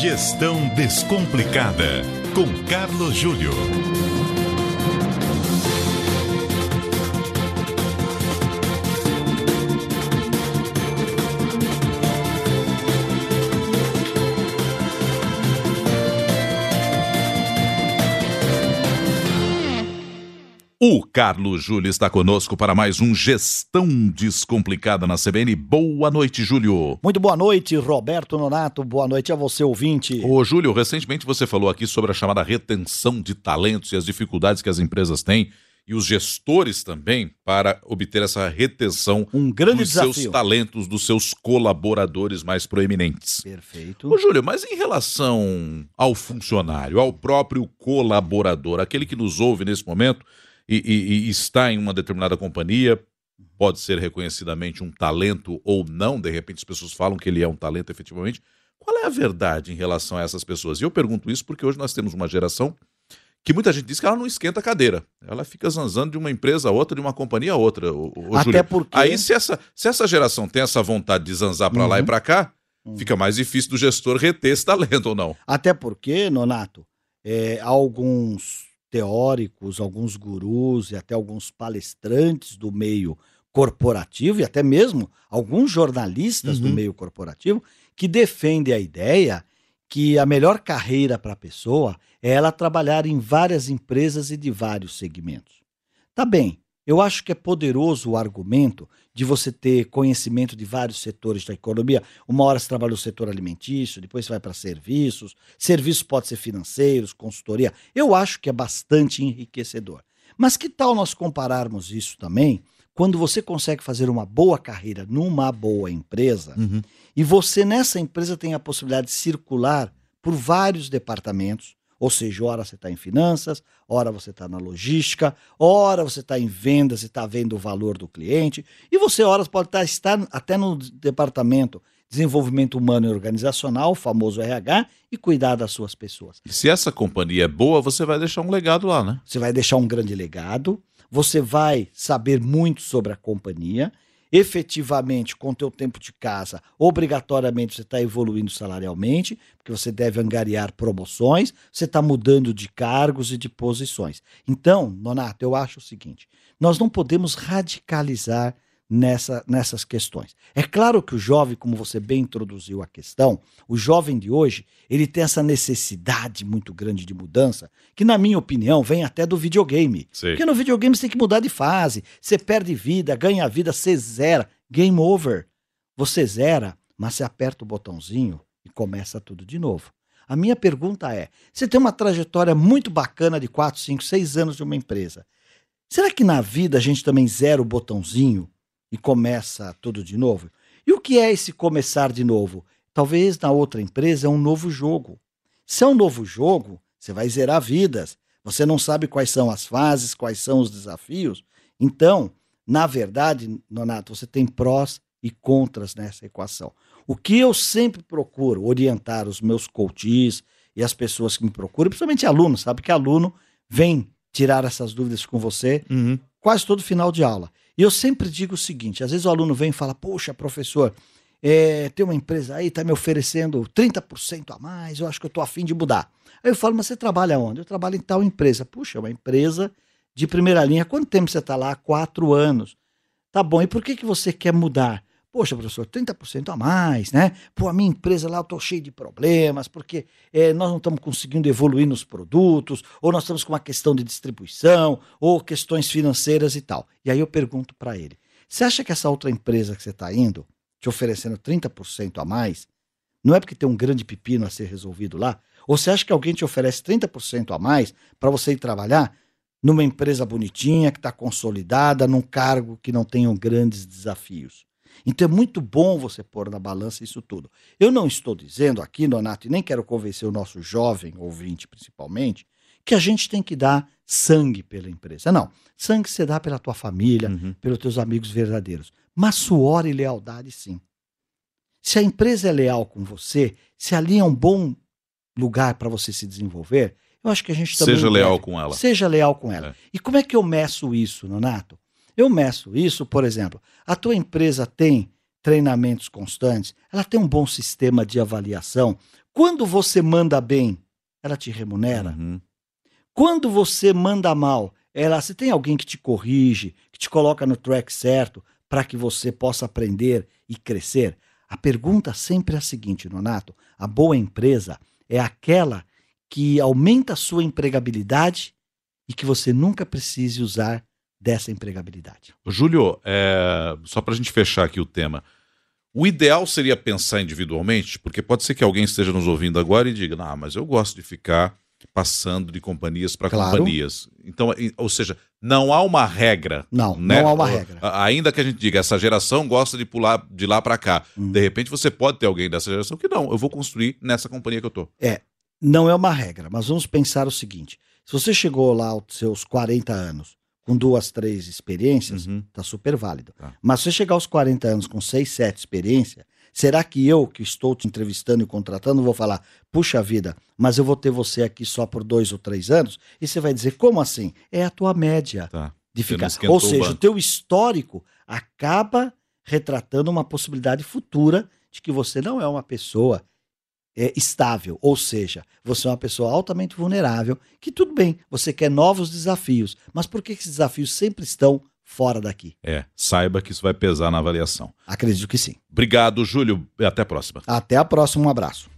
Gestão Descomplicada, com Carlos Júlio. O Carlos Júlio está conosco para mais um Gestão Descomplicada na CBN. Boa noite, Júlio. Muito boa noite, Roberto Nonato. Boa noite a você, ouvinte. Ô, Júlio, recentemente você falou aqui sobre a chamada retenção de talentos e as dificuldades que as empresas têm e os gestores também para obter essa retenção um grande dos desafio. seus talentos, dos seus colaboradores mais proeminentes. Perfeito. Ô, Júlio, mas em relação ao funcionário, ao próprio colaborador, aquele que nos ouve nesse momento e, e, e está em uma determinada companhia, pode ser reconhecidamente um talento ou não, de repente as pessoas falam que ele é um talento efetivamente. Qual é a verdade em relação a essas pessoas? E eu pergunto isso porque hoje nós temos uma geração que muita gente diz que ela não esquenta a cadeira. Ela fica zanzando de uma empresa a outra, de uma companhia a outra. O, o Até Júlio. porque- Aí, se essa, se essa geração tem essa vontade de zanzar para lá e Uhum. para cá, Uhum. fica mais difícil do gestor reter esse talento ou não. Até porque, Nonato, é, alguns teóricos, alguns gurus e até alguns palestrantes do meio corporativo e até mesmo alguns jornalistas do Uhum. meio corporativo que defendem a ideia que a melhor carreira para a pessoa é ela trabalhar em várias empresas e de vários segmentos. Tá bem, eu acho que é poderoso o argumento de você ter conhecimento de vários setores da economia. Uma hora você trabalha no setor alimentício, depois você vai para serviços, serviços pode ser financeiros, consultoria. Eu acho que é bastante enriquecedor. Mas que tal nós compararmos isso também quando você consegue fazer uma boa carreira numa boa empresa e você nessa empresa tem a possibilidade de circular por vários departamentos, ou seja, ora você está em finanças, ora você está na logística, ora você está em vendas e está vendo o valor do cliente, e você horas pode tá, estar até no departamento desenvolvimento humano e organizacional, o famoso RH, e cuidar das suas pessoas. E se essa companhia é boa, você vai deixar um legado lá, né? Você vai deixar um grande legado, você vai saber muito sobre a companhia, efetivamente, com o teu tempo de casa, obrigatoriamente você está evoluindo salarialmente, porque você deve angariar promoções, você está mudando de cargos e de posições. Então, Nonato, eu acho o seguinte, nós não podemos radicalizar nessa, nessas questões. É claro que o jovem, como você bem introduziu a questão, o jovem de hoje, ele tem essa necessidade muito grande de mudança, que na minha opinião vem até do videogame. Sei. Porque no videogame você tem que mudar de fase, você perde vida, ganha vida, você zera, game over. Você zera, mas você aperta o botãozinho e começa tudo de novo. A minha pergunta é: você tem uma trajetória muito bacana de 4, 5, 6 anos de uma empresa. Será que na vida a gente também zera o botãozinho e começa tudo de novo? E o que é esse começar de novo? Talvez na outra empresa é um novo jogo. Se é um novo jogo, você vai zerar vidas. Você não sabe quais são as fases, quais são os desafios. Então, na verdade, Nonato, você tem prós e contras nessa equação. O que eu sempre procuro orientar os meus coaches e as pessoas que me procuram, principalmente alunos, sabe que aluno vem tirar essas dúvidas com você Uhum. quase todo final de aula. E eu sempre digo o seguinte: às vezes o aluno vem e fala, poxa, professor, é, tem uma empresa aí, está me oferecendo 30% a mais, eu acho que eu estou afim de mudar. Aí eu falo, mas você trabalha onde? Eu trabalho em tal empresa. Puxa, é uma empresa de primeira linha. Quanto tempo você está lá? Quatro anos. Tá bom, e por que, que você quer mudar? Poxa, professor, 30% a mais, né? Pô, a minha empresa lá eu tô cheio de problemas, porque eh, nós não estamos conseguindo evoluir nos produtos, ou nós estamos com uma questão de distribuição, ou questões financeiras e tal. E aí eu pergunto para ele: você acha que essa outra empresa que você está indo, te oferecendo 30% a mais, não é porque tem um grande pepino a ser resolvido lá? Ou você acha que alguém te oferece 30% a mais para você ir trabalhar numa empresa bonitinha, que está consolidada, num cargo que não tenham grandes desafios? Então é muito bom você pôr na balança isso tudo. Eu não estou dizendo aqui, Donato, e nem quero convencer o nosso jovem ouvinte principalmente, que a gente tem que dar sangue pela empresa. Não, sangue você dá pela tua família, Uhum. pelos teus amigos verdadeiros. Mas suor e lealdade, sim. Se a empresa é leal com você, se ali é um bom lugar para você se desenvolver, eu acho que a gente também. Seja deve- leal com ela. Seja leal com ela. É. E como é que eu meço isso, Nonato? Eu meço isso, por exemplo, a tua empresa tem treinamentos constantes, ela tem um bom sistema de avaliação, Quando você manda bem, ela te remunera. Uhum. Quando você manda mal, ela, se tem alguém que te corrige, que te coloca no track certo para que você possa aprender e crescer. A pergunta sempre é a seguinte, Nonato: a boa empresa é aquela que aumenta a sua empregabilidade e que você nunca precise usar dessa empregabilidade. Júlio, é, só para a gente fechar aqui o tema, o ideal seria pensar individualmente, porque pode ser que alguém esteja nos ouvindo agora e diga, ah, mas eu gosto de ficar passando de companhias para Claro. companhias. Então, ou seja, não há uma regra. Não, né? não há uma regra. Ainda que a gente diga, essa geração gosta de pular de lá para cá. Hum. De repente você pode ter alguém dessa geração que não, eu vou construir nessa companhia que eu tô. Não é uma regra, mas vamos pensar o seguinte: se você chegou lá aos seus 40 anos com duas, três experiências, Uhum. tá super válido. Tá. Mas se você chegar aos 40 anos com 6, 7 experiência, será que eu, que estou te entrevistando e contratando, vou falar, puxa vida, mas eu vou ter você aqui só por dois ou três anos? E você vai dizer, como assim? É a tua média Tá. de ficar. Ou o seja, o banco. teu histórico acaba retratando uma possibilidade futura de que você não é uma pessoa é, estável, ou seja, você é uma pessoa altamente vulnerável, que tudo bem, você quer novos desafios, mas por que esses desafios sempre estão fora daqui? É, saiba que isso vai pesar na avaliação. Acredito que sim. Obrigado, Júlio, e até a próxima. Até a próxima, um abraço.